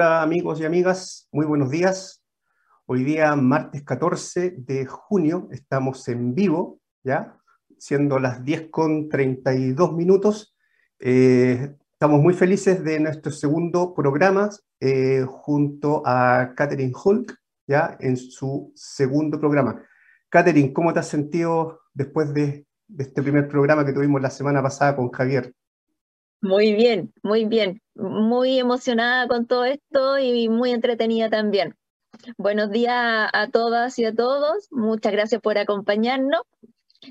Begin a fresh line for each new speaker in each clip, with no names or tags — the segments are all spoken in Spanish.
Hola amigos y amigas, muy buenos días. Hoy día, martes 14 de junio, estamos en vivo, ¿ya? Siendo las 10 con 32 minutos. Eh, estamos muy felices de nuestro segundo programa eh, junto a Catherine Hulk, ¿ya? En su segundo programa. Catherine, ¿cómo te has sentido después de, de este primer programa que tuvimos la semana pasada con Javier?
Muy bien, muy bien. Muy emocionada con todo esto y muy entretenida también. Buenos días a todas y a todos. Muchas gracias por acompañarnos.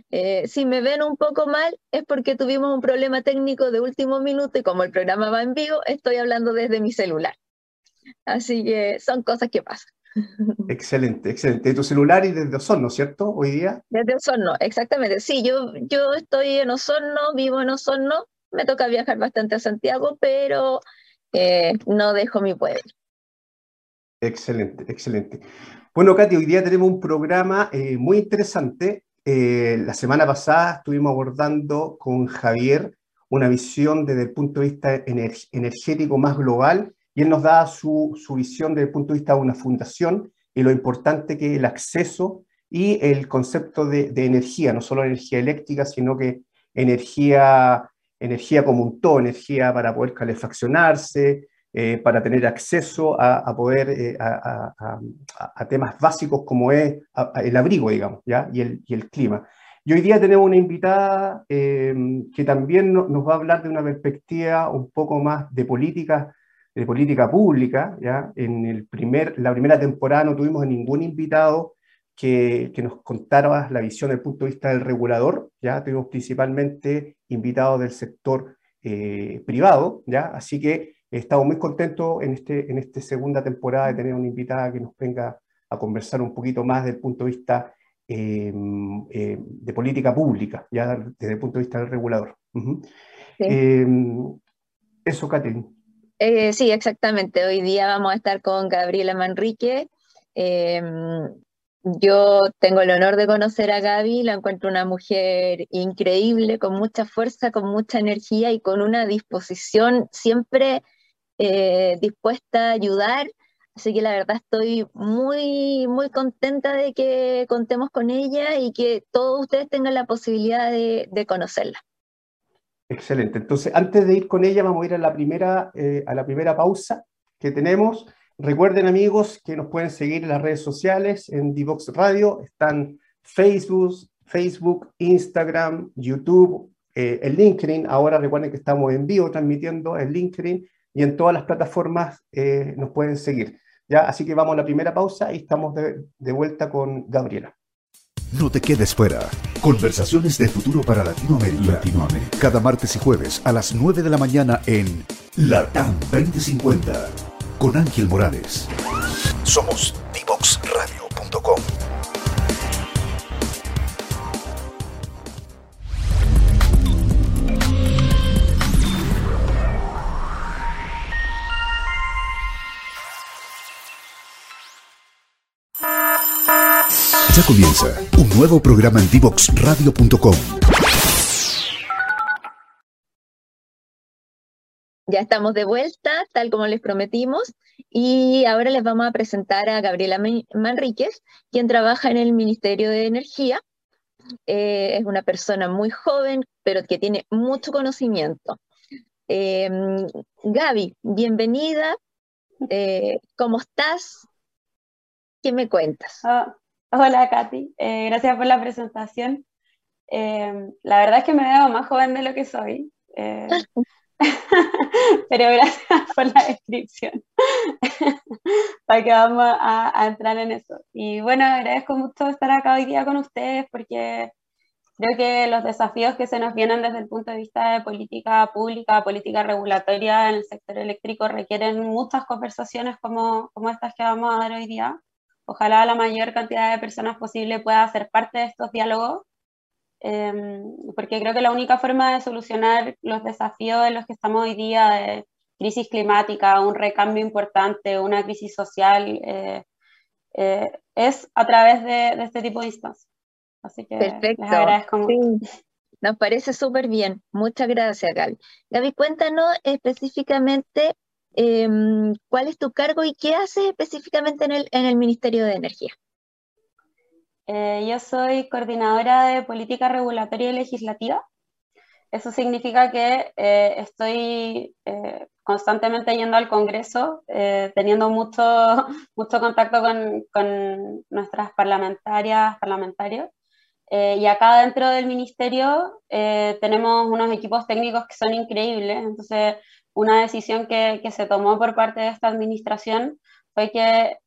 Eh, si me ven un poco mal es porque tuvimos un problema técnico de último minuto y como el programa va en vivo, estoy hablando desde mi celular. Así que son cosas que pasan.
Excelente, excelente. De tu celular y desde Osorno, ¿cierto? Hoy día.
Desde Osorno, exactamente. Sí, yo, yo estoy en Osorno, vivo en Osorno, me toca viajar bastante a Santiago, pero eh, no dejo mi pueblo.
Excelente, excelente. Bueno, Katy, hoy día tenemos un programa eh, muy interesante. Eh, la semana pasada estuvimos abordando con Javier una visión desde el punto de vista energético más global y él nos da su, visión desde el punto de vista de una fundación y lo importante que es el acceso y el concepto de energía, no solo energía eléctrica, sino que energía energía como un todo, energía para poder calefaccionarse, eh, para tener acceso a, poder eh, a, temas básicos como es el abrigo, digamos, ¿ya? Y, el, y el clima. Y hoy día tenemos una invitada eh, que también nos va a hablar de una perspectiva un poco más de política, de política pública, ¿ya? En el primer, la primera temporada no tuvimos a ningún invitado que, nos contara la visión desde el punto de vista del regulador, ya tuvimos principalmente invitados del sector eh, privado, ya, así que estamos muy contentos en, este, en esta segunda temporada de tener una invitada que nos venga a conversar un poquito más desde el punto de vista eh, eh, de política pública, ya desde el punto de vista del regulador. eso, Catherine.
sí, exactamente. Hoy día vamos a estar con Gabriela Manrique. Yo tengo el honor de conocer a Gaby, la encuentro una mujer increíble, con mucha fuerza, con mucha energía y con una disposición siempre eh, dispuesta a ayudar. Así que la verdad estoy muy, muy contenta de que contemos con ella y que todos ustedes tengan la posibilidad de, conocerla.
Excelente. Entonces, antes de ir con ella, vamos a ir a la primera, eh, a la primera pausa que tenemos. Recuerden amigos que nos pueden seguir en las redes sociales, en Divox Radio, están Facebook, Facebook, Instagram, YouTube, eh, el LinkedIn, ahora recuerden que estamos en vivo transmitiendo el LinkedIn y en todas las plataformas eh, nos pueden seguir. ¿ya? Así que vamos a la primera pausa y estamos de, vuelta con Gabriela.
No te quedes fuera. Conversaciones de futuro para Latinoamérica. Latinoamérica. Cada martes y jueves a las 9 de la mañana en LATAM 2050 con Ángel Morales. Somos divoxradio.com. Ya comienza un nuevo programa en divoxradio.com
Ya estamos de vuelta, tal como les prometimos, y ahora les vamos a presentar a Gabriela Manríquez, quien trabaja en el Ministerio de Energía. Eh, es una persona muy joven, pero que tiene mucho conocimiento. Em, Gaby, bienvenida. Eh, ¿Cómo estás? ¿Qué me cuentas?
Ah, hola, Katy. Eh, gracias por la presentación. Em, la verdad es que me veo más joven de lo que soy. Pero gracias por la descripción. Para que vamos a, entrar en eso. Y bueno, agradezco mucho estar acá hoy día con ustedes porque creo que los desafíos que se nos vienen desde el punto de vista de política pública, política regulatoria en el sector eléctrico requieren muchas conversaciones como, como estas que vamos a dar hoy día. Ojalá la mayor cantidad de personas posible pueda ser parte de estos diálogos Em, porque creo que la única forma de solucionar los desafíos en los que estamos hoy día, de crisis climática, un recambio importante, una crisis social, eh, eh, es a través de, este tipo de instancias. Así que
Perfecto. les agradezco mucho. Nos parece súper bien. Muchas gracias, Gaby. Gaby, cuéntanos específicamente em, cuál es tu cargo y qué haces específicamente en el, en el Ministerio de Energía.
Eh, yo soy coordinadora de política regulatoria y legislativa. Eso significa que eh, estoy eh, constantemente yendo al Congreso, teniendo mucho, mucho contacto con, con nuestras parlamentarias, parlamentarios. y acá dentro del ministerio tenemos unos equipos técnicos que son increíbles. Entonces, una decisión que, que se tomó por parte de esta administración fue que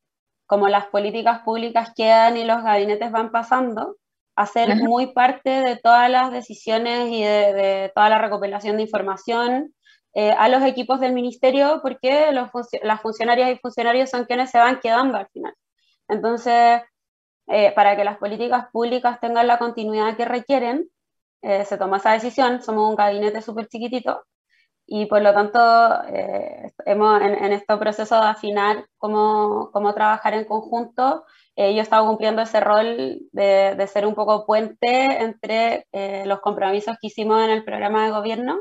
como las políticas públicas quedan y los gabinetes van pasando, hacer muy parte de todas las decisiones y de, toda la recopilación de información eh, a los equipos del ministerio, porque los, las funcionarias y funcionarios son quienes se van quedando al final. Entonces, eh, para que las políticas públicas tengan la continuidad que requieren, eh, se toma esa decisión, somos un gabinete súper chiquitito, y por lo tanto eh, hemos en, en, este proceso de afinar cómo, cómo trabajar en conjunto. Eh, yo he estado cumpliendo ese rol de, de ser un poco puente entre eh, los compromisos que hicimos en el programa de gobierno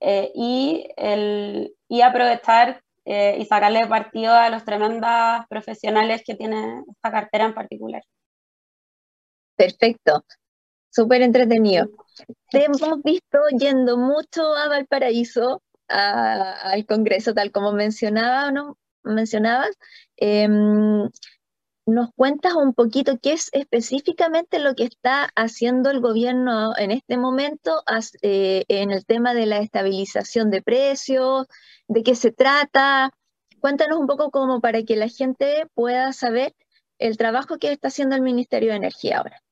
y, el, y aprovechar y sacarle partido a los tremendas profesionales que tiene esta cartera en particular.
Perfecto. Súper entretenido. Te hemos visto yendo mucho a Valparaíso, al Congreso, tal como mencionaba, ¿no? mencionabas. Em, ¿Nos cuentas un poquito qué es específicamente lo que está haciendo el gobierno en este momento eh, en el tema de la estabilización de precios? ¿De qué se trata? Cuéntanos un poco como para que la gente pueda saber el trabajo que está haciendo el Ministerio de Energía ahora.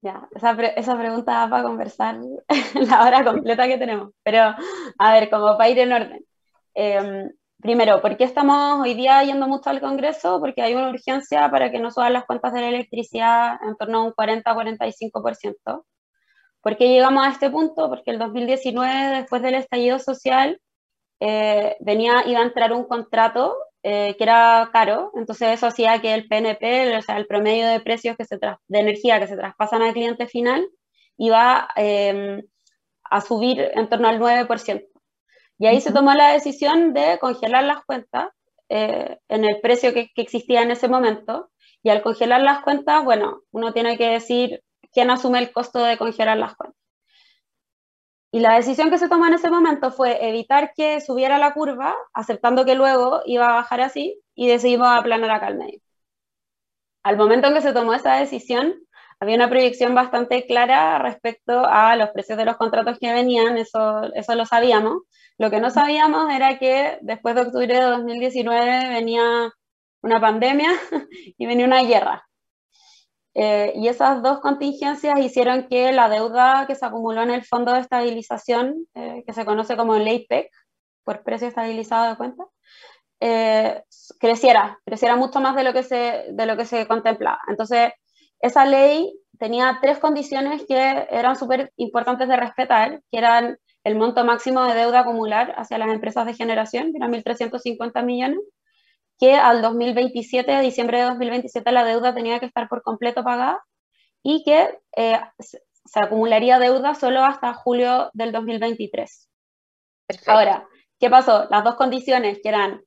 Ya, esa, esa pregunta va para conversar la hora completa que tenemos. Pero, a ver, como para ir en orden. Em, primero, ¿por qué estamos hoy día yendo mucho al Congreso? Porque hay una urgencia para que no suban las cuentas de la electricidad en torno a un 40-45%. ¿Por qué llegamos a este punto? Porque el 2019, después del estallido social, eh, venía, iba a entrar un contrato eh, que era caro, entonces eso hacía que el PNP, o sea, el promedio de precios que se de energía que se traspasan al cliente final, iba em, a subir en torno al 9%. Y ahí se tomó la decisión de congelar las cuentas eh, en el precio que, que, existía en ese momento. Y al congelar las cuentas, bueno, uno tiene que decir quién asume el costo de congelar las cuentas. Y la decisión que se tomó en ese momento fue evitar que subiera la curva, aceptando que luego iba a bajar así, y decidimos aplanar acá al medio. Al momento en que se tomó esa decisión, había una proyección bastante clara respecto a los precios de los contratos que venían, eso, eso lo sabíamos. Lo que no sabíamos era que después de octubre de 2019 venía una pandemia y venía una guerra. Eh, y esas dos contingencias hicieron que la deuda que se acumuló en el Fondo de Estabilización, eh, que se conoce como el LAPEC, por precio estabilizado de cuenta, eh, creciera, creciera mucho más de lo que se, de lo que se contemplaba. Entonces, esa ley tenía tres condiciones que eran súper importantes de respetar, que eran el monto máximo de deuda acumular hacia las empresas de generación, que eran 1.350 millones, que al 2027, a diciembre de 2027, la deuda tenía que estar por completo pagada y que eh, se acumularía deuda solo hasta julio del 2023. Ahora, ¿qué pasó? Las dos condiciones que eran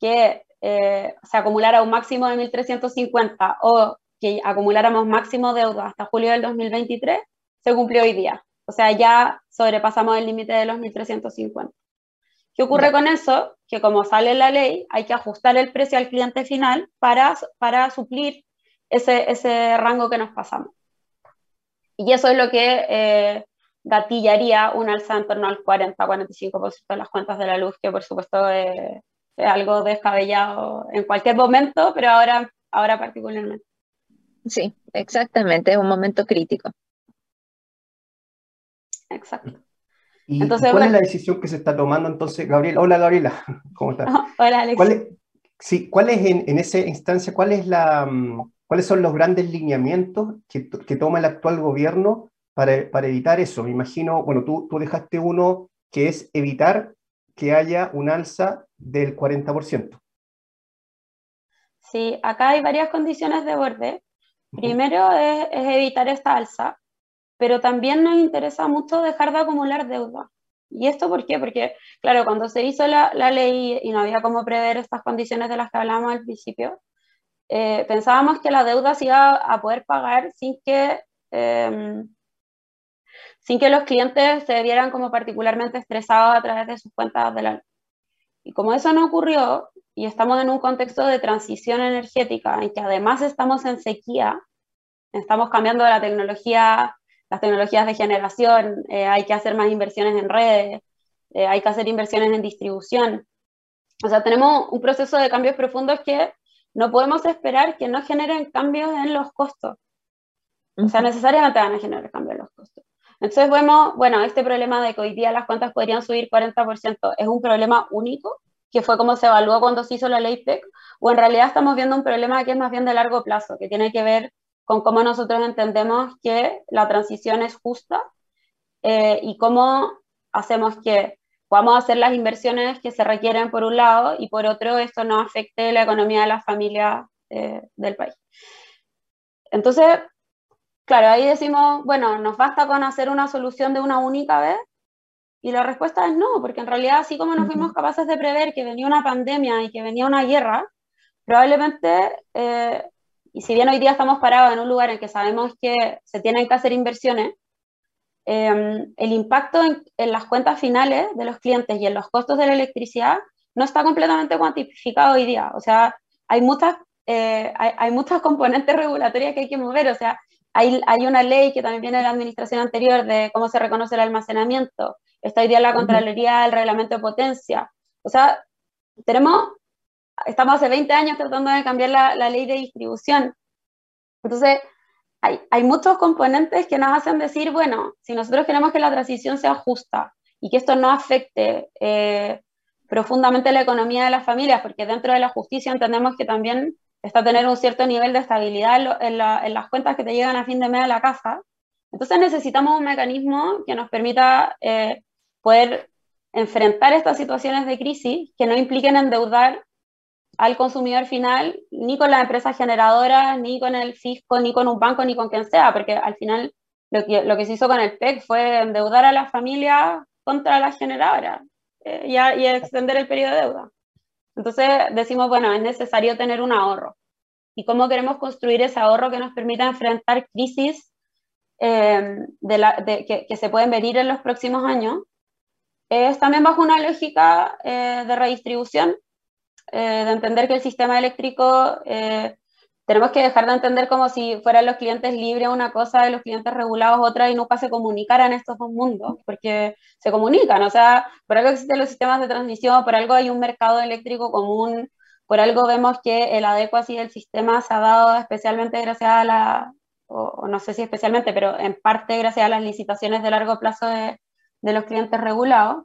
que eh, se acumulara un máximo de 1.350 o que acumuláramos máximo deuda hasta julio del 2023, se cumplió hoy día. O sea, ya sobrepasamos el límite de los 1.350. ¿Qué ocurre con eso? Que como sale la ley, hay que ajustar el precio al cliente final para, para suplir ese, ese rango que nos pasamos. Y eso es lo que eh, gatillaría un alza en torno al 40-45% de las cuentas de la luz, que por supuesto es, algo descabellado en cualquier momento, pero ahora, ahora particularmente.
Sí, exactamente, es un momento crítico.
Exacto.
¿Y entonces, cuál es la decisión que se está tomando entonces, Gabriela? Hola, Gabriela, ¿cómo estás?
Hola, Alex.
¿Cuál es, sí, ¿cuál es en, en, esa instancia, cuál es la, mm, cuáles son los grandes lineamientos que, que toma el actual gobierno para, para, evitar eso? Me imagino, bueno, tú, tú dejaste uno que es evitar que haya un alza del 40%.
Sí, acá hay varias condiciones de borde. Primero es, es evitar esta alza, pero también nos interesa mucho dejar de acumular deuda. ¿Y esto por qué? Porque, claro, cuando se hizo la, la ley y no había cómo prever estas condiciones de las que hablábamos al principio, eh, pensábamos que la deuda se iba a poder pagar sin que, em, sin que los clientes se vieran como particularmente estresados a través de sus cuentas de la Y como eso no ocurrió, y estamos en un contexto de transición energética en que además estamos en sequía, estamos cambiando la tecnología, las tecnologías de generación, eh, hay que hacer más inversiones en redes, eh, hay que hacer inversiones en distribución. O sea, tenemos un proceso de cambios profundos que no podemos esperar que no generen cambios en los costos. O sea, necesariamente van a generar cambios en los costos. Entonces vemos, bueno, este problema de que hoy día las cuentas podrían subir 40% es un problema único, que fue como se evaluó cuando se hizo la ley PEC, o en realidad estamos viendo un problema que es más bien de largo plazo, que tiene que ver con cómo nosotros entendemos que la transición es justa eh, y cómo hacemos que podamos hacer las inversiones que se requieren por un lado y por otro esto no afecte la economía de las familias eh, del país. Entonces, claro, ahí decimos, bueno, ¿nos basta con hacer una solución de una única vez? Y la respuesta es no, porque en realidad así como nos fuimos capaces de prever que venía una pandemia y que venía una guerra, probablemente eh, y si bien hoy día estamos parados en un lugar en que sabemos que se tienen que hacer inversiones, em, el impacto en, las cuentas finales de los clientes y en los costos de la electricidad no está completamente cuantificado hoy día. O sea, hay muchas, eh, hay, muchas componentes regulatorias que hay que mover. O sea, hay, hay, una ley que también viene de la administración anterior de cómo se reconoce el almacenamiento. Está hoy día la Contraloría del Reglamento de Potencia. O sea, tenemos estamos hace 20 años tratando de cambiar la, la ley de distribución. Entonces, hay, hay, muchos componentes que nos hacen decir, bueno, si nosotros queremos que la transición sea justa y que esto no afecte eh, profundamente la economía de las familias, porque dentro de la justicia entendemos que también está tener un cierto nivel de estabilidad en, en, las cuentas que te llegan a fin de mes a la casa. Entonces necesitamos un mecanismo que nos permita eh, poder enfrentar estas situaciones de crisis que no impliquen endeudar al consumidor final, ni con las empresas generadoras, ni con el fisco, ni con un banco, ni con quien sea, porque al final lo que, lo que se hizo con el PEC fue endeudar a las familias contra las generadoras eh, y, y, extender el periodo de deuda. Entonces decimos, bueno, es necesario tener un ahorro. ¿Y cómo queremos construir ese ahorro que nos permita enfrentar crisis eh, de la, de, que, que, se pueden venir en los próximos años? Es también bajo una lógica eh, de redistribución eh, de entender que el sistema eléctrico eh, tenemos que dejar de entender como si fueran los clientes libres una cosa y los clientes regulados otra y nunca se comunicaran estos dos mundos, porque se comunican, o sea, por algo existen los sistemas de transmisión, por algo hay un mercado eléctrico común, por algo vemos que el así del sistema se ha dado especialmente gracias a la, o, no sé si especialmente, pero en parte gracias a las licitaciones de largo plazo de, de los clientes regulados.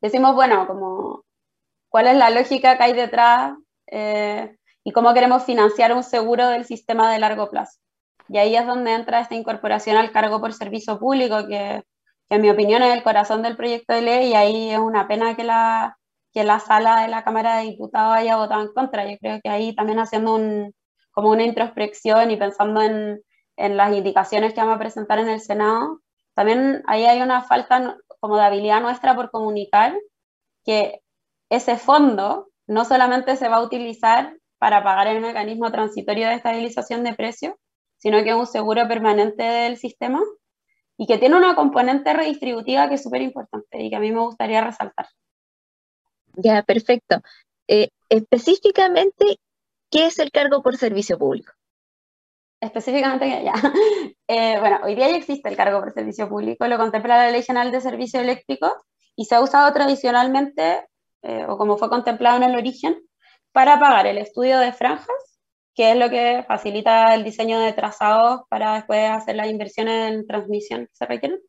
Decimos, bueno, como cuál es la lógica que hay detrás eh, y cómo queremos financiar un seguro del sistema de largo plazo. Y ahí es donde entra esta incorporación al cargo por servicio público, que, en mi opinión es el corazón del proyecto de ley y ahí es una pena que la, que la sala de la Cámara de Diputados haya votado en contra. Yo creo que ahí también haciendo un, como una introspección y pensando en, en las indicaciones que vamos a presentar en el Senado, también ahí hay una falta como de habilidad nuestra por comunicar que ese fondo no solamente se va a utilizar para pagar el mecanismo transitorio de estabilización de precios, sino que es un seguro permanente del sistema y que tiene una componente redistributiva que es súper importante y que a mí me gustaría resaltar.
Ya, perfecto. Eh, específicamente, ¿qué es el cargo por servicio público?
Específicamente, ya. Eh, bueno, hoy día ya existe el cargo por servicio público, lo contempla la Ley General de Servicios Eléctricos y se ha usado tradicionalmente eh, o como fue contemplado en el origen, para pagar el estudio de franjas, que es lo que facilita el diseño de trazados para después hacer las inversiones en transmisión que se requieren,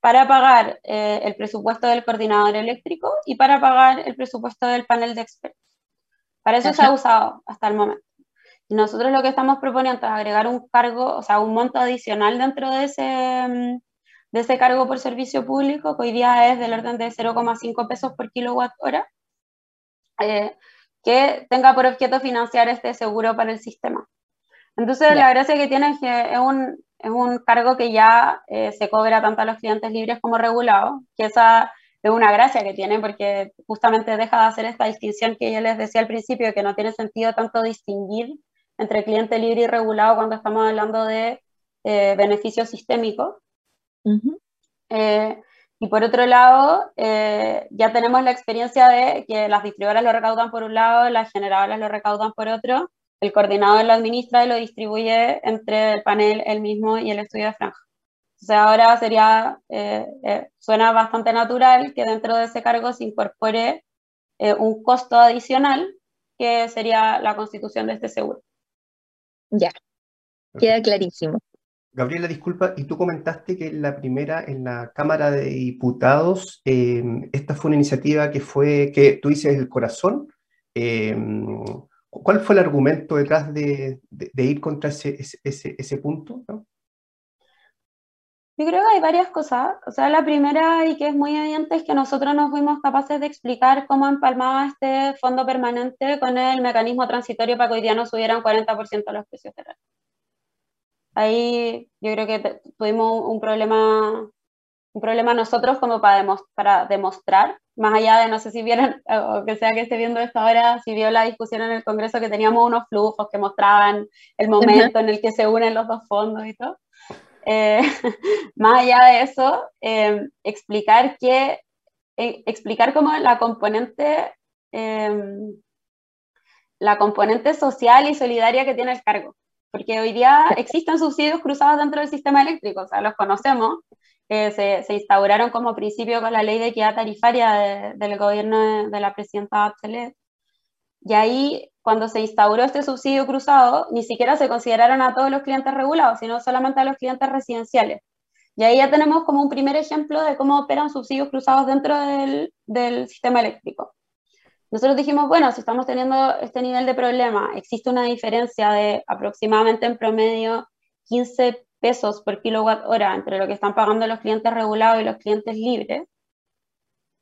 para pagar eh, el presupuesto del coordinador eléctrico y para pagar el presupuesto del panel de expertos. Para eso se ha usado hasta el momento. Y nosotros lo que estamos proponiendo es agregar un cargo, o sea, un monto adicional dentro de ese, mm, de ese cargo por servicio público, que hoy día es del orden de 0,5 pesos por kilowatt hora, eh, que tenga por objeto financiar este seguro para el sistema. Entonces, la gracia que tiene es que es un, es un cargo que ya eh, se cobra tanto a los clientes libres como regulados, que esa es una gracia que tiene porque justamente deja de hacer esta distinción que yo les decía al principio, que no tiene sentido tanto distinguir entre cliente libre y regulado cuando estamos hablando de eh, beneficios sistémicos. Eh, y por otro lado, ya tenemos la experiencia de que las distribuidoras lo recaudan por un lado, las generadoras lo recaudan por otro, el coordinador lo administra y lo distribuye entre el panel, el mismo y el estudio de franja. O sea, ahora sería, eh, eh, suena bastante natural que dentro de ese cargo se incorpore eh, un costo adicional que sería la constitución de este seguro.
Ya, queda clarísimo.
Gabriela, disculpa, y tú comentaste que en la primera, en la Cámara de Diputados, esta fue una iniciativa que fue, que tú dices el corazón, ¿Cuál fue el argumento detrás de, ir contra ese, punto?
Yo creo que hay varias cosas. O sea, la primera y que es muy evidente es que nosotros no fuimos capaces de explicar cómo empalmaba este fondo permanente con el mecanismo transitorio para que hoy día no subieran 40% los precios de Ahí yo creo que tuvimos un problema un problema nosotros como para, para demostrar, más allá de, no sé si vieron, o que sea que esté viendo esto ahora, si vio la discusión en el Congreso que teníamos unos flujos que mostraban el momento en el que se unen los dos fondos y todo. Eh, más allá de eso, em, explicar que, eh, explicar cómo la componente, em, la componente social y solidaria que tiene el cargo. Porque hoy día existen subsidios cruzados dentro del sistema eléctrico, o sea, los conocemos, se, se, instauraron como principio con la ley de equidad tarifaria del gobierno de, la presidenta Bachelet. Y ahí, cuando se instauró este subsidio cruzado, ni siquiera se consideraron a todos los clientes regulados, sino solamente a los clientes residenciales. Y ahí ya tenemos como un primer ejemplo de cómo operan subsidios cruzados dentro del sistema eléctrico. Nosotros dijimos, bueno, si estamos teniendo este nivel de problema, existe una diferencia de aproximadamente en promedio 15 pesos por kilowatt hora entre lo que están pagando los clientes regulados y los clientes libres,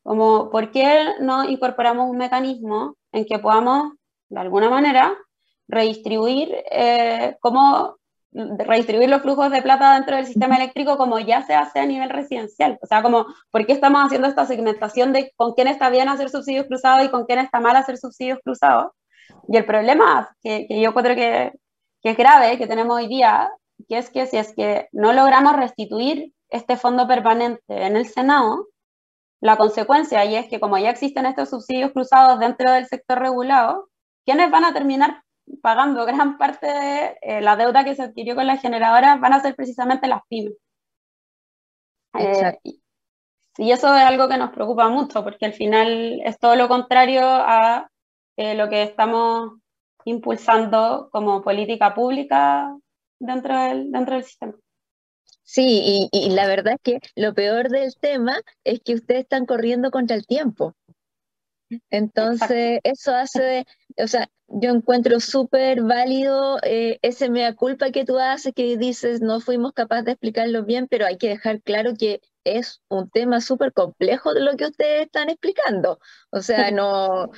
como por qué no incorporamos un mecanismo en que podamos, de alguna manera, redistribuir eh, cómo redistribuir los flujos de plata dentro del sistema eléctrico como ya se hace a nivel residencial. O sea, como, ¿por qué estamos haciendo esta segmentación de con quién está bien hacer subsidios cruzados y con quién está mal hacer subsidios cruzados? Y el problema que, que yo creo que, que es grave que tenemos hoy día que es que si es que no logramos restituir este fondo permanente en el Senado, la consecuencia y es que como ya existen estos subsidios cruzados dentro del sector regulado, quienes van a terminar pagando gran parte de eh, la deuda que se adquirió con la generadora van a ser precisamente las pymes. Eh, y eso es algo que nos preocupa mucho, porque al final es todo lo contrario a eh, lo que estamos impulsando como política pública dentro del, dentro del sistema.
Sí, y, la verdad es que lo peor del tema es que ustedes están corriendo contra el tiempo. Entonces, eso hace, o sea, yo encuentro súper válido eh, ese mea culpa que tú haces, que dices, no fuimos capaces de explicarlo bien, pero hay que dejar claro que es un tema súper complejo de lo que ustedes están explicando. O sea, no,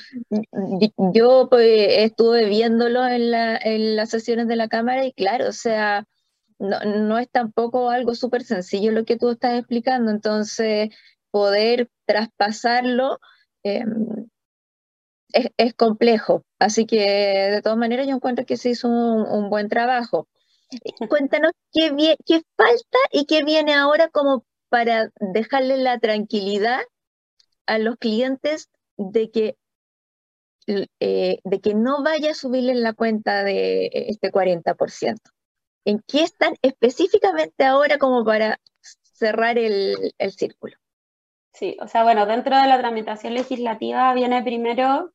yo pues, estuve viéndolo en, en las sesiones de la Cámara y claro, o sea, no, no es tampoco algo súper sencillo lo que tú estás explicando, entonces poder traspasarlo em, es, complejo. Así que de todas maneras yo encuentro que se hizo un, buen trabajo. Cuéntanos qué, qué falta y qué viene ahora como para dejarle la tranquilidad a los clientes de que, eh, de que no vaya a subirle la cuenta de este 40%. ¿En qué están específicamente ahora como para cerrar el, el círculo?
Sí, o sea, bueno, dentro de la tramitación legislativa viene primero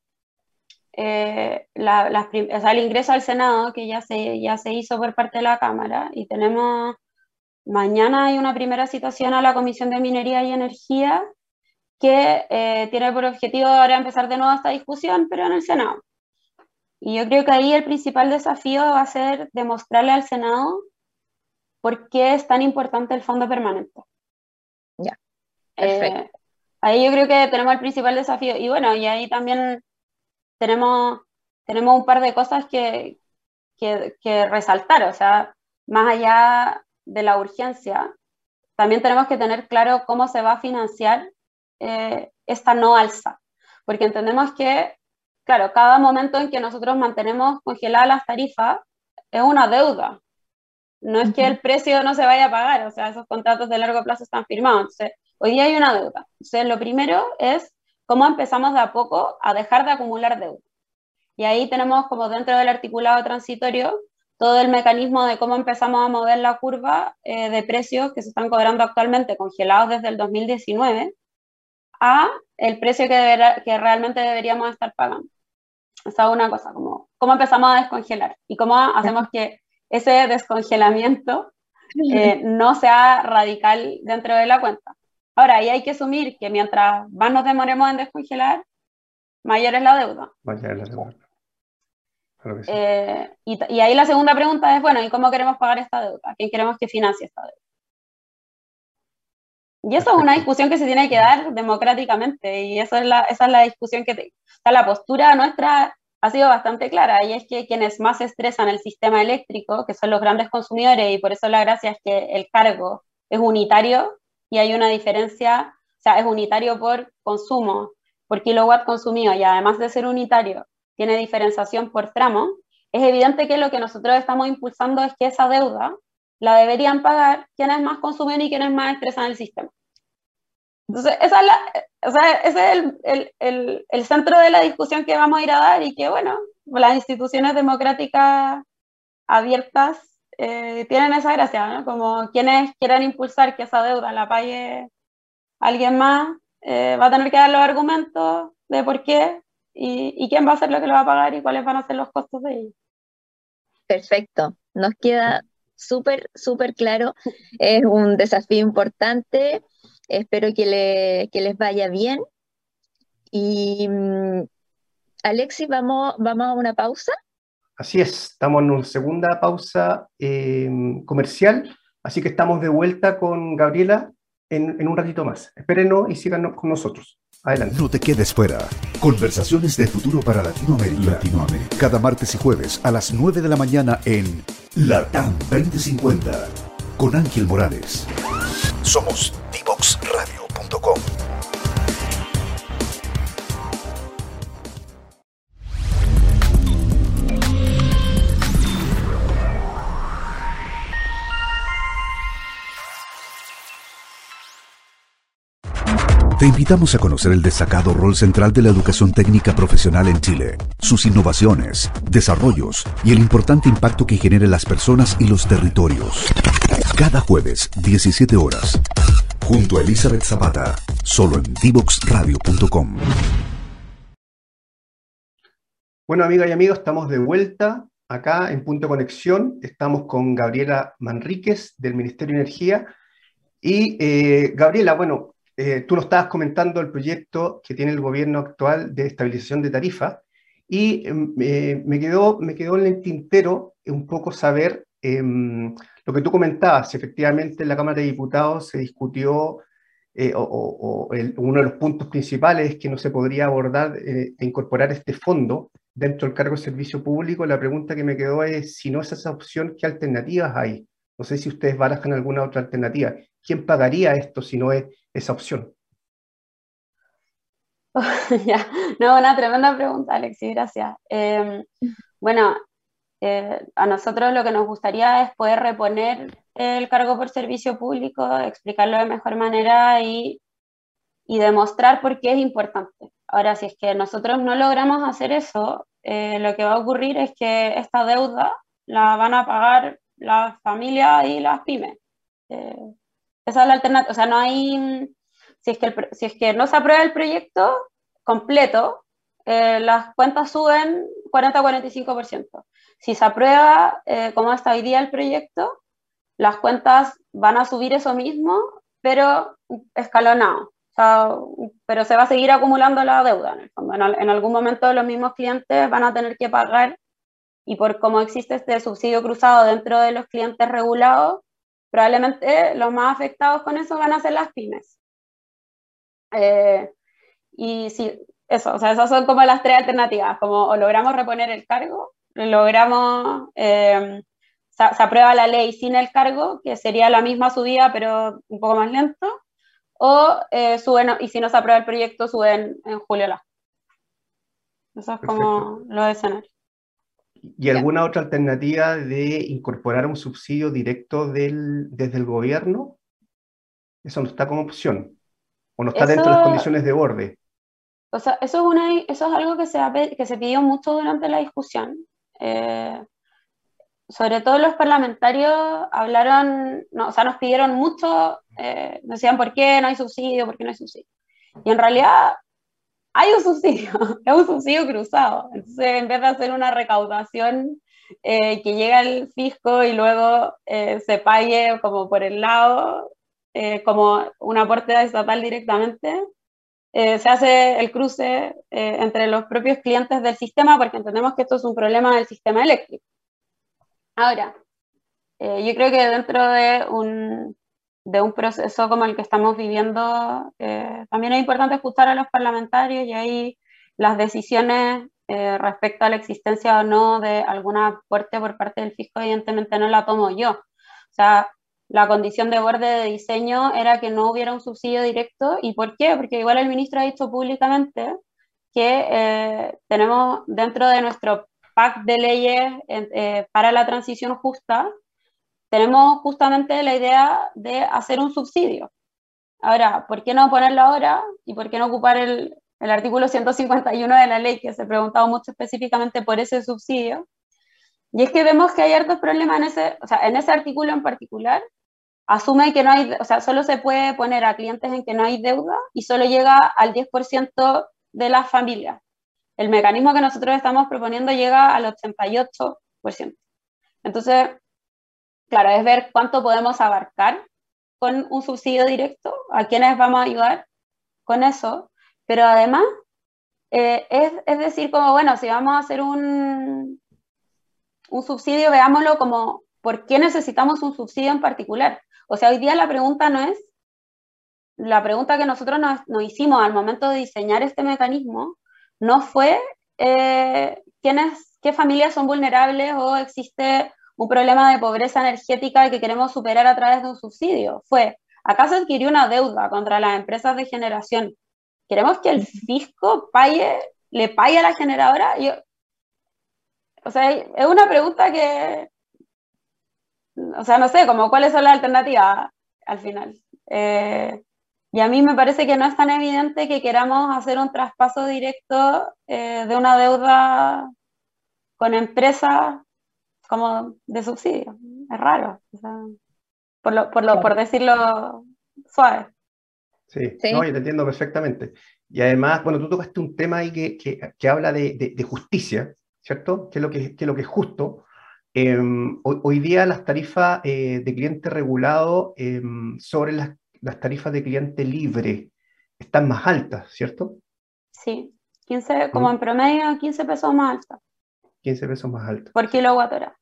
eh, la, el ingreso al Senado, que ya se, ya se hizo por parte de la Cámara, y tenemos Mañana hay una primera citación a la Comisión de Minería y Energía que eh, tiene por objetivo ahora empezar de nuevo esta discusión, pero en el Senado. Y yo creo que ahí el principal desafío va a ser demostrarle al Senado por qué es tan importante el fondo permanente. Eh, ahí yo creo que tenemos el principal desafío. Y bueno, y ahí también tenemos, tenemos un par de cosas que, que, que resaltar. O sea, más allá de la urgencia, también tenemos que tener claro cómo se va a financiar eh, esta no alza, porque entendemos que, claro, cada momento en que nosotros mantenemos congeladas las tarifas es una deuda. No es que el precio no se vaya a pagar, o sea, esos contratos de largo plazo están firmados. Entonces, hoy día hay una deuda. Entonces, lo primero es cómo empezamos de a poco a dejar de acumular deuda. Y ahí tenemos como dentro del articulado transitorio todo el mecanismo de cómo empezamos a mover la curva eh, de precios que se están cobrando actualmente congelados desde el 2019 a el precio que, que realmente deberíamos estar pagando. Esa es una cosa, como cómo empezamos a descongelar y cómo hacemos que ese descongelamiento eh, no sea radical dentro de la cuenta. Ahora, ahí hay que asumir que mientras más nos demoremos en descongelar, mayor es la deuda. Mayor es la deuda. Eh, y, ahí la segunda pregunta es, bueno, ¿y cómo queremos pagar esta deuda? ¿A quién queremos que financie esta deuda? Y eso es una discusión que se tiene que dar democráticamente y eso es la, esa es la discusión que... Te, la postura nuestra ha sido bastante clara y es que quienes más estresan el sistema eléctrico, que son los grandes consumidores y por eso la gracia es que el cargo es unitario y hay una diferencia, o sea, es unitario por consumo, por kilowatt consumido y además de ser unitario, tiene diferenciación por tramo, es evidente que lo que nosotros estamos impulsando es que esa deuda la deberían pagar quienes más consumen y quienes más estresan el sistema. Entonces, es ese es el, el, el, centro de la discusión que vamos a ir a dar y que, bueno, las instituciones democráticas abiertas eh, tienen esa gracia, ¿no? Como quienes quieran impulsar que esa deuda la pague alguien más, eh, va a tener que dar los argumentos de por qué y, quién va a ser lo que lo va a pagar y cuáles van a ser los costos de ello.
Perfecto, nos queda súper, súper claro. Es un desafío importante. Espero que, le, que les vaya bien. Y mm, Alexis, ¿vamos, ¿vamos a una pausa?
Así es, estamos en una segunda pausa em, comercial, así que estamos de vuelta con Gabriela en, un ratito más. Espérenos y síganos con nosotros.
No te quedes fuera. Conversaciones de futuro para Latinoamérica. Latinoamérica. Cada martes y jueves a las 9 de la mañana en LATAM 2050 con Ángel Morales. Somos divoxradio.com. Te invitamos a conocer el destacado rol central de la educación técnica profesional en Chile, sus innovaciones, desarrollos y el importante impacto que genera en las personas y los territorios. Cada jueves, 17 horas, junto a Elizabeth Zapata, solo en divoxradio.com.
Bueno, amigas y amigos, estamos de vuelta acá en Punto Conexión. Estamos con Gabriela Manríquez del Ministerio de Energía. Y eh, Gabriela, bueno, eh, tú nos estabas comentando el proyecto que tiene el gobierno actual de estabilización de tarifas y em, eh, me, quedó, me quedó en el tintero un poco saber em, lo que tú comentabas. Efectivamente, en la Cámara de Diputados se discutió eh, o, uno de los puntos principales es que no se podría abordar e incorporar este fondo dentro del cargo de servicio público. La pregunta que me quedó es, si no es esa opción, ¿qué alternativas hay? No sé si ustedes barajan alguna otra alternativa. ¿Quién pagaría esto si no es esa opción?
ya, no, una tremenda pregunta, Alexis, gracias. Em, bueno, eh, a nosotros lo que nos gustaría es poder reponer el cargo por servicio público, explicarlo de mejor manera y, y demostrar por qué es importante. Ahora, si es que nosotros no logramos hacer eso, eh, lo que va a ocurrir es que esta deuda la van a pagar las familias y las pymes. Esa es la alternativa, o sea, no hay, si es que, si es que no se aprueba el proyecto completo, eh, las cuentas suben 40-45%. Si se aprueba, eh, como está hoy día el proyecto, las cuentas van a subir eso mismo, pero escalonado. O sea, pero se va a seguir acumulando la deuda. En, el fondo. en, algún momento los mismos clientes van a tener que pagar y por cómo existe este subsidio cruzado dentro de los clientes regulados, probablemente los más afectados con eso van a ser las pymes. Eh, y sí, eso, o sea, esas son como las tres alternativas, como o logramos reponer el cargo, logramos eh, se, aprueba la ley sin el cargo, que sería la misma subida, pero un poco más lento, o eh, suben, y si no se aprueba el proyecto, suben en julio la. Eso es como lo escenario.
¿Y alguna otra alternativa de incorporar un subsidio directo del, desde el gobierno? Eso no está como opción. ¿O no está dentro de las condiciones de borde?
O sea, eso es, una, eso es algo que se, que se pidió mucho durante la discusión. Eh, sobre todo los parlamentarios hablaron, no, o sea, nos pidieron mucho, eh, decían por qué no hay subsidio, por qué no hay subsidio. Y en realidad hay un subsidio, es un subsidio cruzado. Entonces, en vez de hacer una recaudación eh, que llega al fisco y luego eh, se pague como por el lado, como un aporte estatal directamente, se hace el cruce entre los propios clientes del sistema porque entendemos que esto es un problema del sistema eléctrico. Ahora, eh, yo creo que dentro de un, de un proceso como el que estamos viviendo, eh, también es importante escuchar a los parlamentarios y ahí las decisiones eh, respecto a la existencia o no de alguna aporte por parte del fisco, evidentemente no la tomo yo. O sea, la condición de borde de diseño era que no hubiera un subsidio directo. ¿Y por qué? Porque igual el ministro ha dicho públicamente que tenemos dentro de nuestro pack de leyes eh, para la transición justa, tenemos justamente la idea de hacer un subsidio. Ahora, ¿por qué no ponerlo ahora y por qué no ocupar el, el artículo 151 de la ley que se ha preguntado mucho específicamente por ese subsidio? Y es que vemos que hay hartos problemas en ese, o sea, en ese artículo en particular, asume que no hay, o sea, solo se puede poner a clientes en que no hay deuda y solo llega al 10% de las familias el mecanismo que nosotros estamos proponiendo llega al 88%. Entonces, claro, es ver cuánto podemos abarcar con un subsidio directo, a quiénes vamos a ayudar con eso, pero además eh, es, decir, como, bueno, si vamos a hacer un, un subsidio, veámoslo como, ¿por qué necesitamos un subsidio en particular? O sea, hoy día la pregunta no es, la pregunta que nosotros nos hicimos al momento de diseñar este mecanismo no fue eh, quiénes, qué familias son vulnerables o existe un problema de pobreza energética que queremos superar a través de un subsidio. Fue, ¿acaso adquirió una deuda contra las empresas de generación? ¿Queremos que el fisco pague, le pague a la generadora? Yo, o sea, es una pregunta que, o sea, no sé, como cuáles son las alternativas al final. Eh, y a mí me parece que no es tan evidente que queramos hacer un traspaso directo eh, de una deuda con empresas como de subsidio. Es raro, por, lo, por, lo, por decirlo suave.
Sí, No, yo te entiendo perfectamente. Y además, bueno, tú tocaste un tema ahí que, que, que habla de, de, justicia, ¿cierto? ¿Qué es lo que, que, es, lo que es justo? Em, hoy, hoy, día las tarifas eh, de cliente regulado em, sobre las las tarifas de cliente libre están más altas, ¿cierto?
Sí, 15, como en promedio 15 pesos más altas.
15 pesos más altas.
Por kilowatt hora.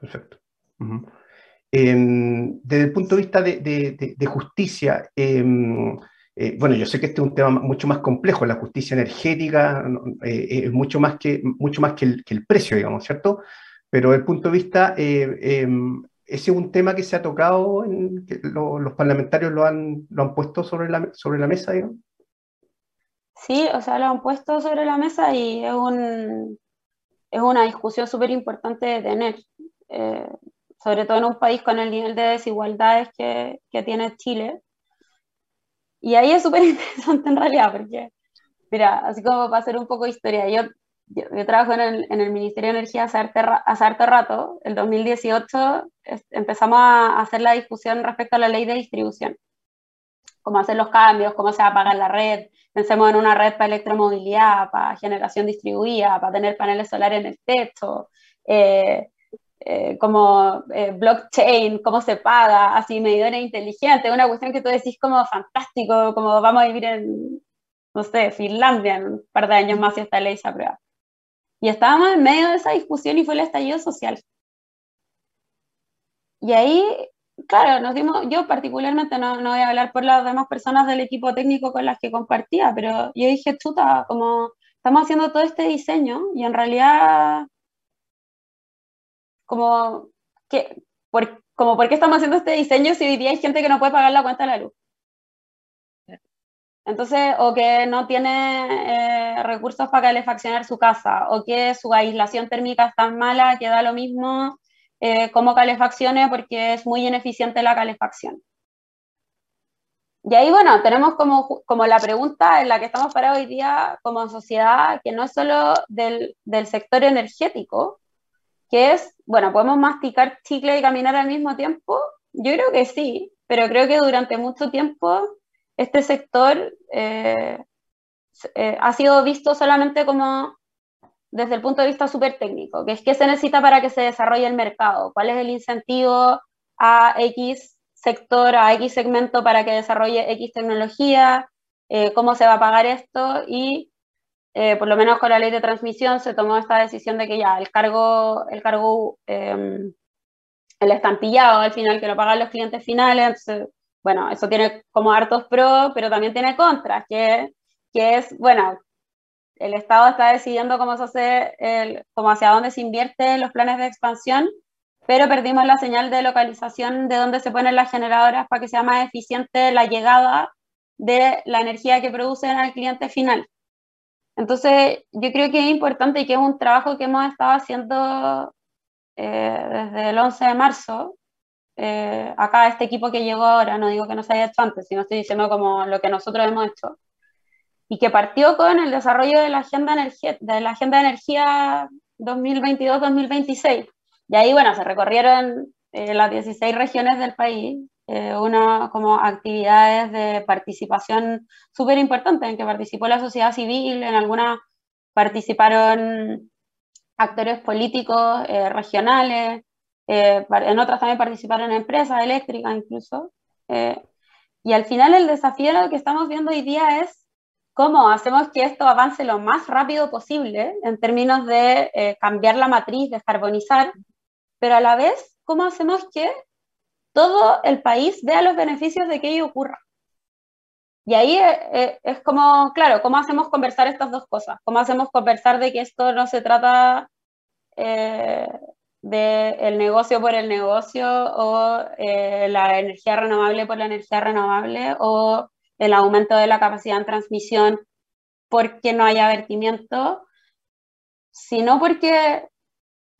Perfecto. desde el punto de vista de, justicia, em, eh, bueno, yo sé que este es un tema mucho más complejo, la justicia energética eh, es mucho más, que, mucho más que, el, que el precio, digamos, ¿cierto? Pero desde el punto de vista eh, em, ese es un tema que se ha tocado, en, que los parlamentarios lo han, lo han puesto sobre la, sobre la mesa, digamos.
Sí, o sea, lo han puesto sobre la mesa y es, un, es una discusión súper importante de tener, eh, sobre todo en un país con el nivel de desigualdades que, que tiene Chile. Y ahí es súper interesante en realidad, porque, mira, así como para hacer un poco de historia, yo yo, trabajo en el, en el, Ministerio de Energía hace harto, rato. El 2018 empezamos a hacer la discusión respecto a la ley de distribución. Cómo hacer los cambios, cómo se va a pagar la red. Pensemos en una red para electromovilidad, para generación distribuida, para tener paneles solares en el techo. Eh, eh, como eh, blockchain, cómo se paga, así medidores inteligentes, una cuestión que tú decís como fantástico, como vamos a vivir en, no sé, Finlandia en un par de años más si esta ley se aprueba. Y estábamos en medio de esa discusión y fue el estallido social. Y ahí, claro, nos dimos, yo particularmente no, no voy a hablar por las demás personas del equipo técnico con las que compartía, pero yo dije, chuta, como estamos haciendo todo este diseño y en realidad como, que, por, como, ¿por qué estamos haciendo este diseño si hoy día hay gente que no puede pagar la cuenta de la luz? Entonces, o que no tiene eh, recursos para calefaccionar su casa, o que su aislación térmica es tan mala que da lo mismo eh, como calefaccione porque es muy ineficiente la calefacción. Y ahí, bueno, tenemos como, como la pregunta en la que estamos parados hoy día como sociedad, que no es solo del, del sector energético, que es, bueno, ¿podemos masticar chicle y caminar al mismo tiempo? Yo creo que sí, pero creo que durante mucho tiempo este sector eh, eh, ha sido visto solamente como desde el punto de vista súper técnico, que es qué se necesita para que se desarrolle el mercado, cuál es el incentivo a X sector, a X segmento para que desarrolle X tecnología, eh, cómo se va a pagar esto y por lo menos con la ley de transmisión se tomó esta decisión de que ya el cargo, el cargo, em, el estampillado al final que lo pagan los clientes finales, bueno, eso tiene como hartos pros, pero también tiene contras, que, que es, bueno, el Estado está decidiendo cómo se hace, el, cómo hacia dónde se invierte los planes de expansión, pero perdimos la señal de localización de dónde se ponen las generadoras para que sea más eficiente la llegada de la energía que producen al cliente final. Entonces, yo creo que es importante y que es un trabajo que hemos estado haciendo eh, desde el 11 de marzo, eh, acá este equipo que llegó ahora, no digo que no se haya hecho antes, sino estoy diciendo como lo que nosotros hemos hecho, y que partió con el desarrollo de la Agenda, de la agenda de Energía 2022-2026. Y ahí, bueno, se recorrieron eh, las 16 regiones del país, eh, una como actividades de participación súper importantes en que participó la sociedad civil, en algunas participaron actores políticos regionales, eh, en otras también participaron empresas eléctricas incluso. Eh, y al final el desafío lo que estamos viendo hoy día es cómo hacemos que esto avance lo más rápido posible en términos de eh, cambiar la matriz, descarbonizar, pero a la vez, cómo hacemos que todo el país vea los beneficios de que ello ocurra. Y ahí es como, claro, ¿cómo hacemos conversar estas dos cosas? ¿Cómo hacemos conversar de que esto no se trata del negocio por el negocio o eh, la energía renovable por la energía renovable o el aumento de la capacidad en transmisión porque no haya vertimiento, sino porque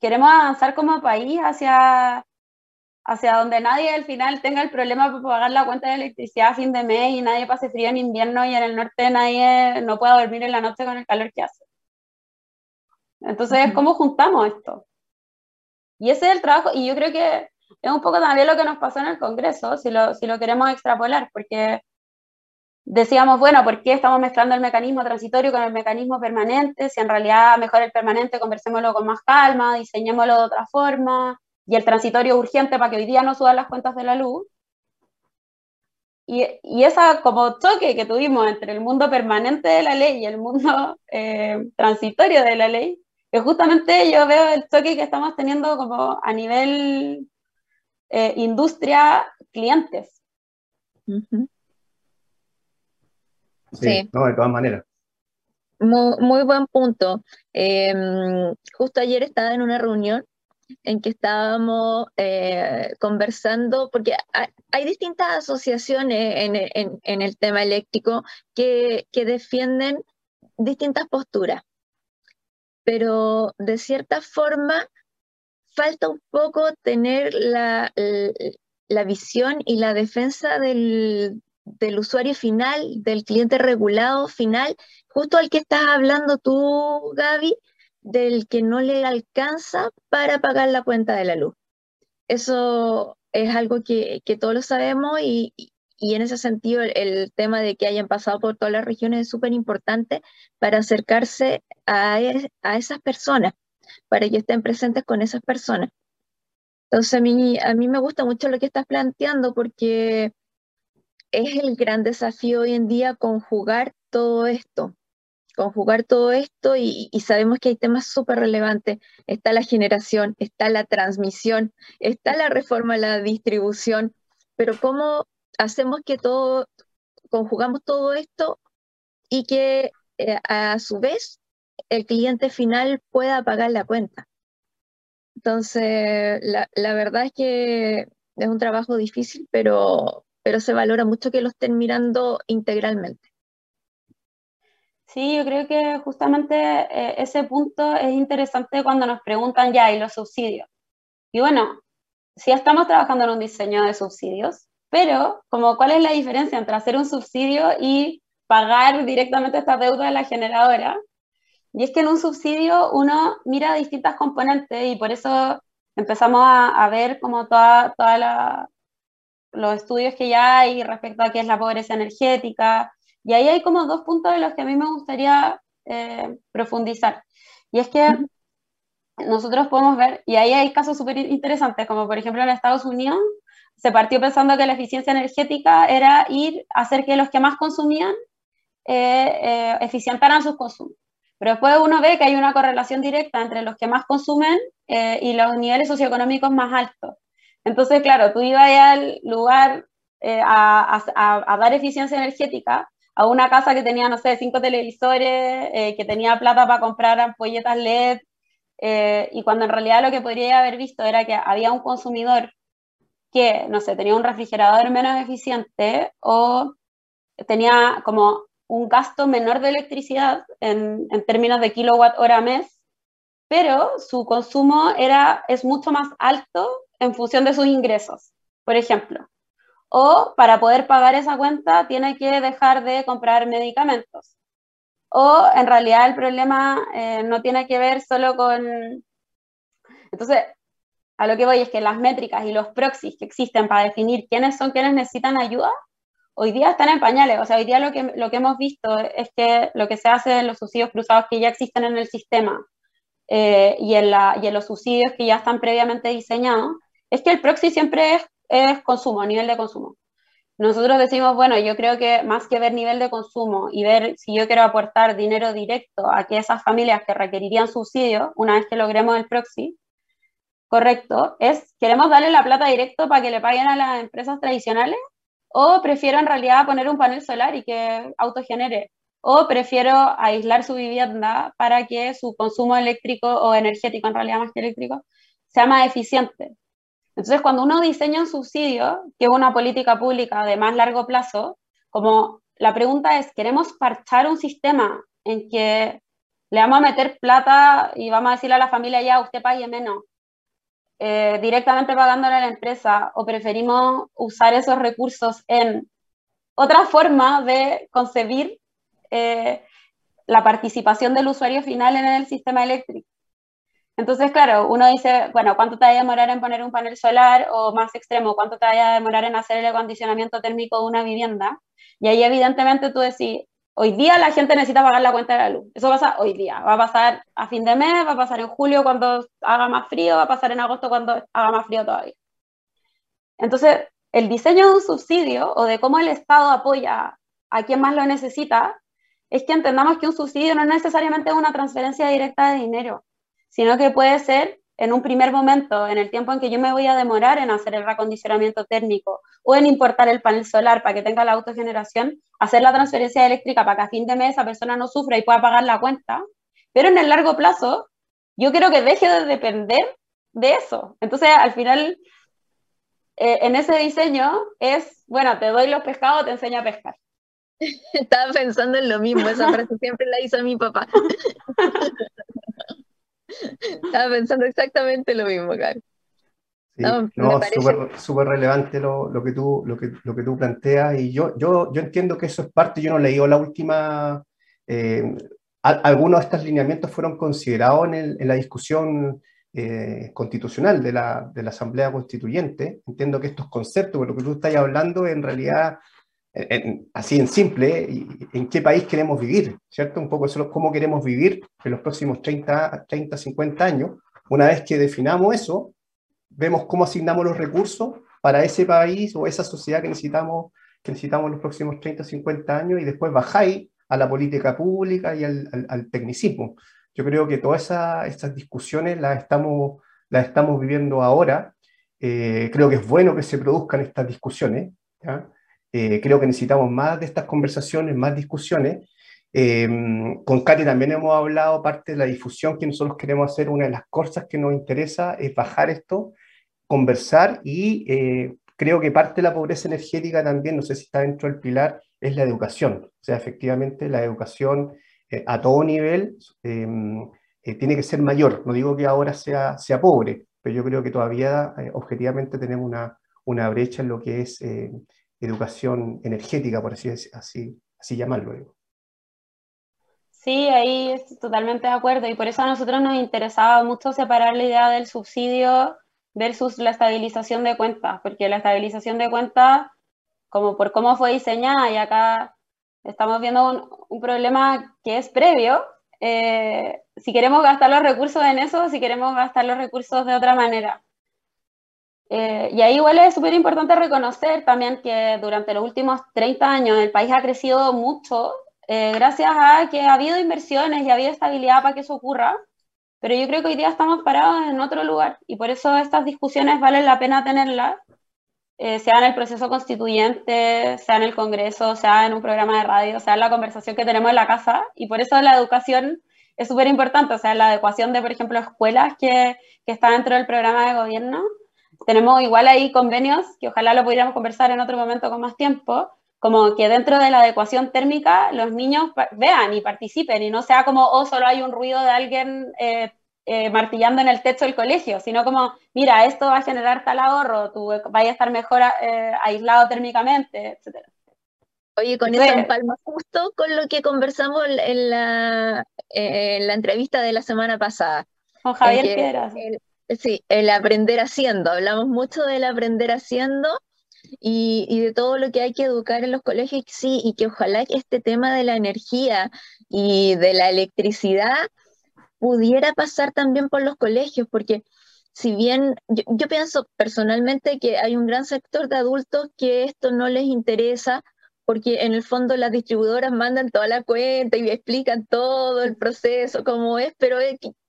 queremos avanzar como país hacia, hacia donde nadie al final tenga el problema de pagar la cuenta de electricidad a fin de mes y nadie pase frío en invierno y en el norte nadie no pueda dormir en la noche con el calor que hace. Entonces, ¿cómo juntamos esto? Y ese es el trabajo, y yo creo que es un poco también lo que nos pasó en el Congreso, si lo, si lo queremos extrapolar, porque decíamos, bueno, ¿por qué estamos mezclando el mecanismo transitorio con el mecanismo permanente? Si en realidad mejor el permanente, conversémoslo con más calma, diseñémoslo de otra forma, y el transitorio urgente para que hoy día no suban las cuentas de la luz. Y, y esa como choque que tuvimos entre el mundo permanente de la ley y el mundo eh, transitorio de la ley, que justamente yo veo el toque que estamos teniendo como a nivel eh, industria, clientes.
Sí, No, de todas maneras.
Muy, buen punto. Em, justo ayer estaba en una reunión en que estábamos eh, conversando, porque hay, distintas asociaciones en, el tema eléctrico que, que defienden distintas posturas pero de cierta forma falta un poco tener la, visión y la defensa del, usuario final, del cliente regulado final, justo al que estás hablando tú, Gaby, del que no le alcanza para pagar la cuenta de la luz. Eso es algo que, todos lo sabemos y, y en ese sentido el, tema de que hayan pasado por todas las regiones es súper importante para acercarse a, a, esas personas, para que estén presentes con esas personas. Entonces a mí, a mí me gusta mucho lo que estás planteando porque es el gran desafío hoy en día conjugar todo esto, conjugar todo esto y, sabemos que hay temas súper relevantes. Está la generación, está la transmisión, está la reforma la distribución, pero cómo hacemos que todo, conjugamos todo esto y que eh, a su vez el cliente final pueda pagar la cuenta. Entonces, la, verdad es que es un trabajo difícil, pero, pero se valora mucho que lo estén mirando integralmente.
Sí, yo creo que justamente eh, ese punto es interesante cuando nos preguntan ya, ¿y los subsidios? Y bueno, sí estamos trabajando en un diseño de subsidios, pero como cuál es la diferencia entre hacer un subsidio y pagar directamente esta deuda de la generadora. Y es que en un subsidio uno mira distintas componentes y por eso empezamos a, ver como todos toda los estudios que ya hay respecto a qué es la pobreza energética. Y ahí hay como dos puntos de los que a mí me gustaría eh, profundizar. Y es que nosotros podemos ver, y ahí hay casos súper interesantes, como por ejemplo en Estados Unidos, se partió pensando que la eficiencia energética era ir a hacer que los que más consumían eh, eh, eficientaran sus consumos. Pero después uno ve que hay una correlación directa entre los que más consumen eh, y los niveles socioeconómicos más altos. Entonces, claro, tú ibas al lugar a, a, dar eficiencia energética a una casa que tenía, no sé, cinco televisores, que tenía plata para comprar ampolletas LED, eh, y cuando en realidad lo que podría haber visto era que había un consumidor que, no sé, tenía un refrigerador menos eficiente o tenía como un gasto menor de electricidad en, en términos de kilowatt hora mes, pero su consumo era, es mucho más alto en función de sus ingresos, por ejemplo. O para poder pagar esa cuenta tiene que dejar de comprar medicamentos o en realidad el problema eh, no tiene que ver solo con... Entonces, a lo que voy es que las métricas y los proxies que existen para definir quiénes son quienes necesitan ayuda, hoy día están en pañales. O sea, hoy día lo que, lo que hemos visto es que lo que se hace en los subsidios cruzados que ya existen en el sistema eh, y, en la, y en los subsidios que ya están previamente diseñados, es que el proxy siempre es, es consumo, nivel de consumo. Nosotros decimos, bueno, yo creo que más que ver nivel de consumo y ver si yo quiero aportar dinero directo a que esas familias que requerirían subsidio, una vez que logremos el proxy, correcto, es, ¿queremos darle la plata directo para que le paguen a las empresas tradicionales? ¿O prefiero en realidad poner un panel solar y que autogenere? ¿O prefiero aislar su vivienda para que su consumo eléctrico o energético, en realidad más que eléctrico, sea más eficiente? Entonces, cuando uno diseña un subsidio, que es una política pública de más largo plazo, como la pregunta es, ¿queremos parchar un sistema en que le vamos a meter plata y vamos a decirle a la familia ya, usted pague menos, eh, directamente pagándole a la empresa, o preferimos usar esos recursos en otra forma de concebir eh, la participación del usuario final en el sistema eléctrico? Entonces, claro, uno dice, bueno, ¿cuánto te va a demorar en poner un panel solar? O más extremo, ¿cuánto te va a demorar en hacer el acondicionamiento térmico de una vivienda? Y ahí evidentemente tú decís, hoy día la gente necesita pagar la cuenta de la luz. Eso pasa hoy día. Va a pasar a fin de mes, va a pasar en julio cuando haga más frío, va a pasar en agosto cuando haga más frío todavía. Entonces, el diseño de un subsidio o de cómo el Estado apoya a quien más lo necesita, es que entendamos que un subsidio no es necesariamente una transferencia directa de dinero sino que puede ser en un primer momento, en el tiempo en que yo me voy a demorar en hacer el reacondicionamiento térmico o en importar el panel solar para que tenga la autogeneración, hacer la transferencia eléctrica para que a fin de mes esa persona no sufra y pueda pagar la cuenta. Pero en el largo plazo, yo quiero que deje de depender de eso. Entonces, al final, eh, en ese diseño es, bueno, te doy los pescados, te enseño a pescar.
Estaba pensando en lo mismo, esa frase siempre la hizo mi papá. Estaba pensando exactamente lo mismo, Karen.
Sí, no, súper relevante lo, lo, que tú, lo, que, lo que tú planteas y yo, yo, yo entiendo que eso es parte, yo no leí la última, eh, algunos de estos lineamientos fueron considerados en, en la discusión eh, constitucional de la, de la, Asamblea Constituyente. Entiendo que estos conceptos, por lo que tú estás hablando, en realidad así en simple, en qué país queremos vivir, ¿cierto? Un poco eso, cómo queremos vivir en los próximos 30, 30, 50 años. Una vez que definamos eso, vemos cómo asignamos los recursos para ese país o esa sociedad que necesitamos, que necesitamos en los próximos 30, 50 años y después bajáis a la política pública y al, al, tecnicismo. Yo creo que todas esas, estas discusiones las estamos, las estamos viviendo ahora. Eh, creo que es bueno que se produzcan estas discusiones. ¿ya? Eh, creo que necesitamos más de estas conversaciones, más discusiones, Em, con Katy también hemos hablado parte de la difusión que nosotros queremos hacer. Una de las cosas que nos interesa es bajar esto, conversar y eh, creo que parte de la pobreza energética también, no sé si está dentro del pilar, es la educación. O sea, efectivamente la educación eh, a todo nivel em, eh, tiene que ser mayor. No digo que ahora sea, sea pobre, pero yo creo que todavía objetivamente tenemos una, una brecha en lo que es educación energética, por así, así, así llamarlo.
Sí, ahí estoy totalmente de acuerdo y por eso a nosotros nos interesaba mucho separar la idea del subsidio versus la estabilización de cuentas, porque la estabilización de cuentas, como por cómo fue diseñada, y acá estamos viendo un, problema que es previo, eh, si queremos gastar los recursos en eso, si queremos gastar los recursos de otra manera. Eh, y ahí igual es súper importante reconocer también que durante los últimos 30 años el país ha crecido mucho eh, gracias a que ha habido inversiones y ha habido estabilidad para que eso ocurra, pero yo creo que hoy día estamos parados en otro lugar y por eso estas discusiones valen la pena tenerlas, eh, sea en el proceso constituyente, sea en el Congreso, sea en un programa de radio, sea en la conversación que tenemos en la casa y por eso la educación es súper importante, o sea, la adecuación de, por ejemplo, escuelas que, que está dentro del programa de gobierno. Tenemos igual ahí convenios, que ojalá lo pudiéramos conversar en otro momento con más tiempo, como que dentro de la adecuación térmica los niños vean y participen y no sea como, oh, solo hay un ruido de alguien eh, eh, martillando en el techo del colegio, sino como, mira, esto va a generar tal ahorro, tú vayas a estar mejor eh, aislado térmicamente, etc.
Oye, con eso empalma justo con lo que conversamos en la, en la entrevista de la semana pasada.
Con Javier Piedras.
Sí, el aprender haciendo. Hablamos mucho del aprender haciendo y, de todo lo que hay que educar en los colegios, sí, y que ojalá que este tema de la energía y de la electricidad pudiera pasar también por los colegios, porque si bien yo, yo, pienso personalmente que hay un gran sector de adultos que esto no les interesa, porque en el fondo las distribuidoras mandan toda la cuenta y explican todo el proceso, cómo es, pero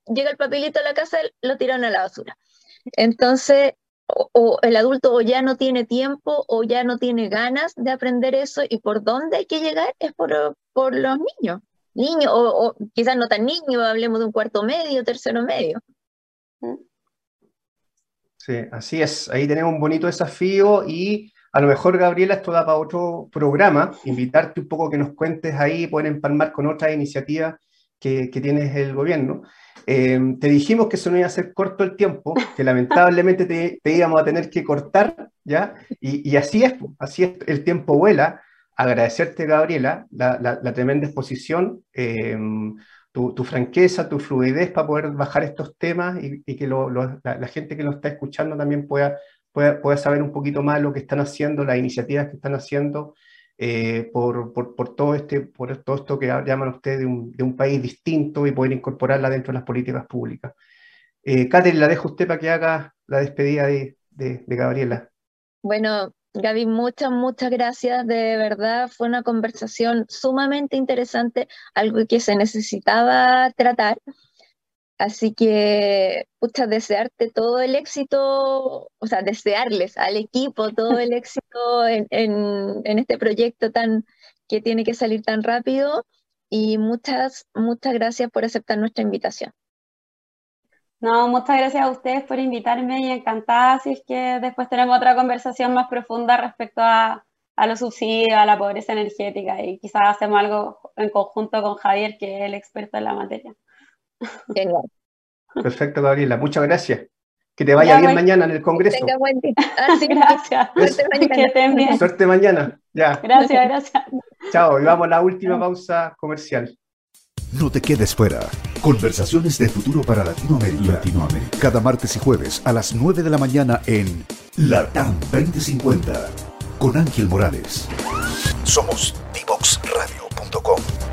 llega el papelito a la casa, lo tiran a la basura. Entonces, o, el adulto o ya no tiene tiempo o ya no tiene ganas de aprender eso y por dónde hay que llegar es por, por los niños. Niños, o, quizás no tan niños, hablemos de un cuarto medio, tercero medio.
Sí, así es. Ahí tenemos un bonito desafío y a lo mejor, Gabriela, esto da para otro programa, invitarte un poco que nos cuentes ahí, pueden empalmar con otras iniciativas que, que tienes el gobierno. Eh, te dijimos que eso no iba a ser corto el tiempo, que lamentablemente te, íbamos a tener que cortar, ¿ya? Y, así es, así es, el tiempo vuela. Agradecerte, Gabriela, la, tremenda exposición, eh, tu, franqueza, tu fluidez para poder bajar estos temas y, que la, gente que nos está escuchando también pueda, pueda, pueda saber un poquito más lo que están haciendo, las iniciativas que están haciendo eh, por, todo este, por todo esto que llaman ustedes de un, de un, país distinto y poder incorporarla dentro de las políticas públicas. Eh, la dejo usted para que haga la despedida de, de, de Gabriela.
Bueno, Gaby, muchas, muchas gracias. De verdad, fue una conversación sumamente interesante, algo que se necesitaba tratar. Así que, pucha, desearte todo el éxito, o sea, desearles al equipo todo el éxito en, en, este proyecto tan que tiene que salir tan rápido y muchas, muchas gracias por aceptar nuestra invitación.
No, muchas gracias a ustedes por invitarme y encantada si es que después tenemos otra conversación más profunda respecto a, a los subsidios, a la pobreza energética y quizás hacemos algo en conjunto con Javier, que es el experto en la materia.
Perfecto, Gabriela. Muchas gracias. Que te vaya bien mañana en el Congreso.
Ah, gracias. Suerte
mañana. Suerte mañana. Ya.
Gracias, gracias.
Chao. Y vamos a la última pausa comercial.
No te quedes fuera. Conversaciones de futuro para Latinoamérica. Latinoamérica. Cada martes y jueves a las 9 de la mañana en LATAM 2050 con Ángel Morales. Somos divoxradio.com.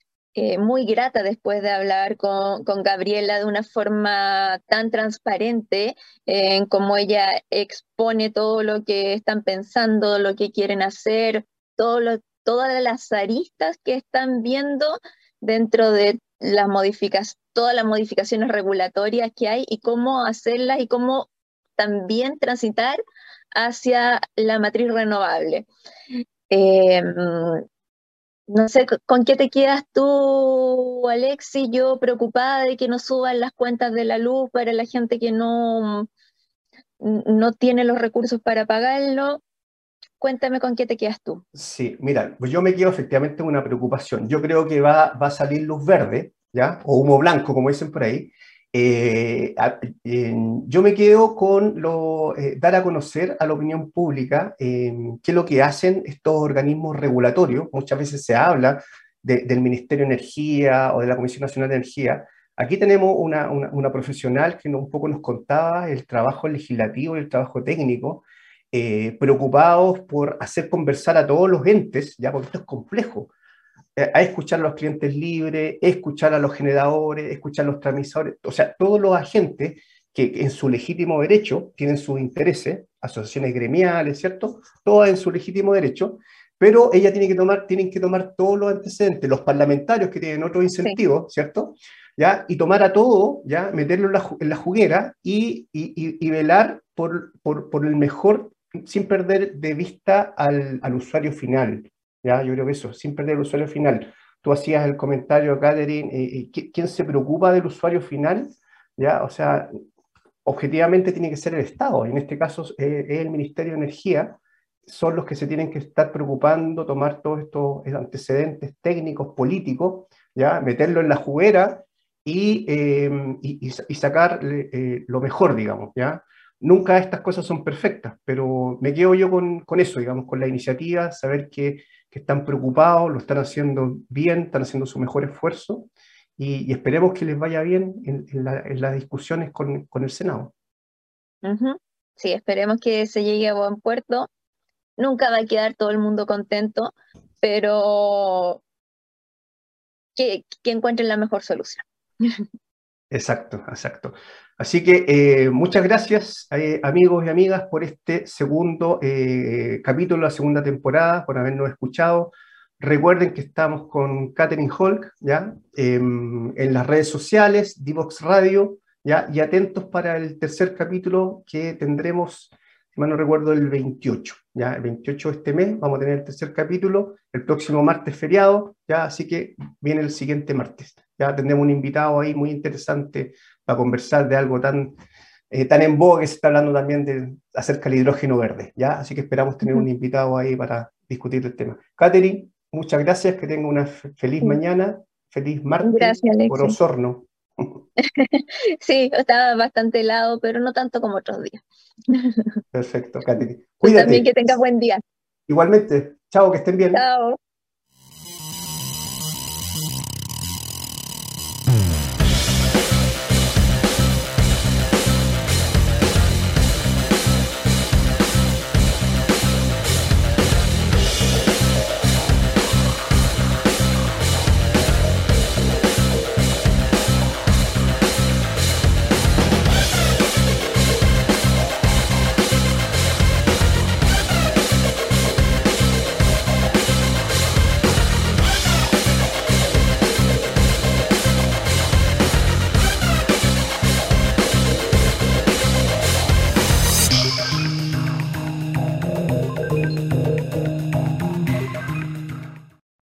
eh, muy grata después de hablar con, Gabriela de una forma tan transparente en cómo ella expone todo lo que están pensando, lo que quieren hacer, todo todas las aristas que están viendo dentro de las modificaciones, todas las modificaciones regulatorias que hay y cómo hacerlas y cómo también transitar hacia la matriz renovable. Em, no sé, ¿con qué te quedas tú, Alexi? Yo preocupada de que no suban las cuentas de la luz para la gente que no, no tiene los recursos para pagarlo. Cuéntame con qué te quedas tú.
Sí, mira, pues yo me quedo efectivamente una preocupación. Yo creo que va, va a salir luz verde, ¿ya? O humo blanco, como dicen por ahí, eh, yo me quedo con lo, eh, dar a conocer a la opinión pública qué es lo que hacen estos organismos regulatorios. Muchas veces se habla del Ministerio de Energía o de la Comisión Nacional de Energía. Aquí tenemos una, una, profesional que un poco nos contaba el trabajo legislativo y el trabajo técnico, eh, preocupados por hacer conversar a todos los entes, ya porque esto es complejo eh, a escuchar a los clientes libres, escuchar a los generadores, escuchar a los transmisores, o sea, todos los agentes que en su legítimo derecho tienen sus intereses, asociaciones gremiales, ¿cierto? Todas en su legítimo derecho, pero ella tiene que tomar, tienen que tomar todos los antecedentes, los parlamentarios que tienen otros incentivos, ¿cierto? ¿Ya? Y tomar a todo, ¿ya? Meterlo en la, juguera y, y, velar por, por, por, el mejor, sin perder de vista al, al usuario final, ¿ya? Yo creo que eso, sin perder el usuario final. Tú hacías el comentario, Catherine, eh, eh, ¿quién se preocupa del usuario final? ¿Ya? O sea, objetivamente tiene que ser el Estado, en este caso eh, es el Ministerio de Energía, son los que se tienen que estar preocupando, tomar todos estos antecedentes técnicos, políticos, ¿ya? meterlo en la juguera y, y, y sacar lo mejor, digamos, ¿ya? Nunca estas cosas son perfectas, pero me quedo yo con, con eso, digamos, con la iniciativa, saber que que están preocupados, lo están haciendo bien, están haciendo su mejor esfuerzo y, esperemos que les vaya bien en, las discusiones con, el Senado.
Sí, esperemos que se llegue a buen puerto. Nunca va a quedar todo el mundo contento, pero que, que encuentren la mejor solución.
Exacto, exacto. Así que eh, muchas gracias, eh, amigos y amigas, por este segundo eh, capítulo, la segunda temporada, por habernos escuchado. Recuerden que estamos con Catherine Holk, ¿ya? Em, en las redes sociales, Divox Radio, ¿ya? Y atentos para el tercer capítulo que tendremos, si recuerdo, el 28, ¿ya? El 28 de este mes vamos a tener el tercer capítulo, el próximo martes feriado, ¿ya? Así que viene el siguiente martes. Ya tendremos un invitado ahí muy interesante a conversar de algo tan, eh, tan en boga que se está hablando también de, acerca del hidrógeno verde, ¿ya? Así que esperamos tener un invitado ahí para discutir el tema. Catherine, muchas gracias, que tenga una feliz mañana, feliz martes
gracias,
por Osorno.
sí, estaba bastante helado, pero no tanto como otros días.
Perfecto, Catherine. Cuídate.
también que tengas buen día.
Igualmente. Chao, que estén bien.
Chao.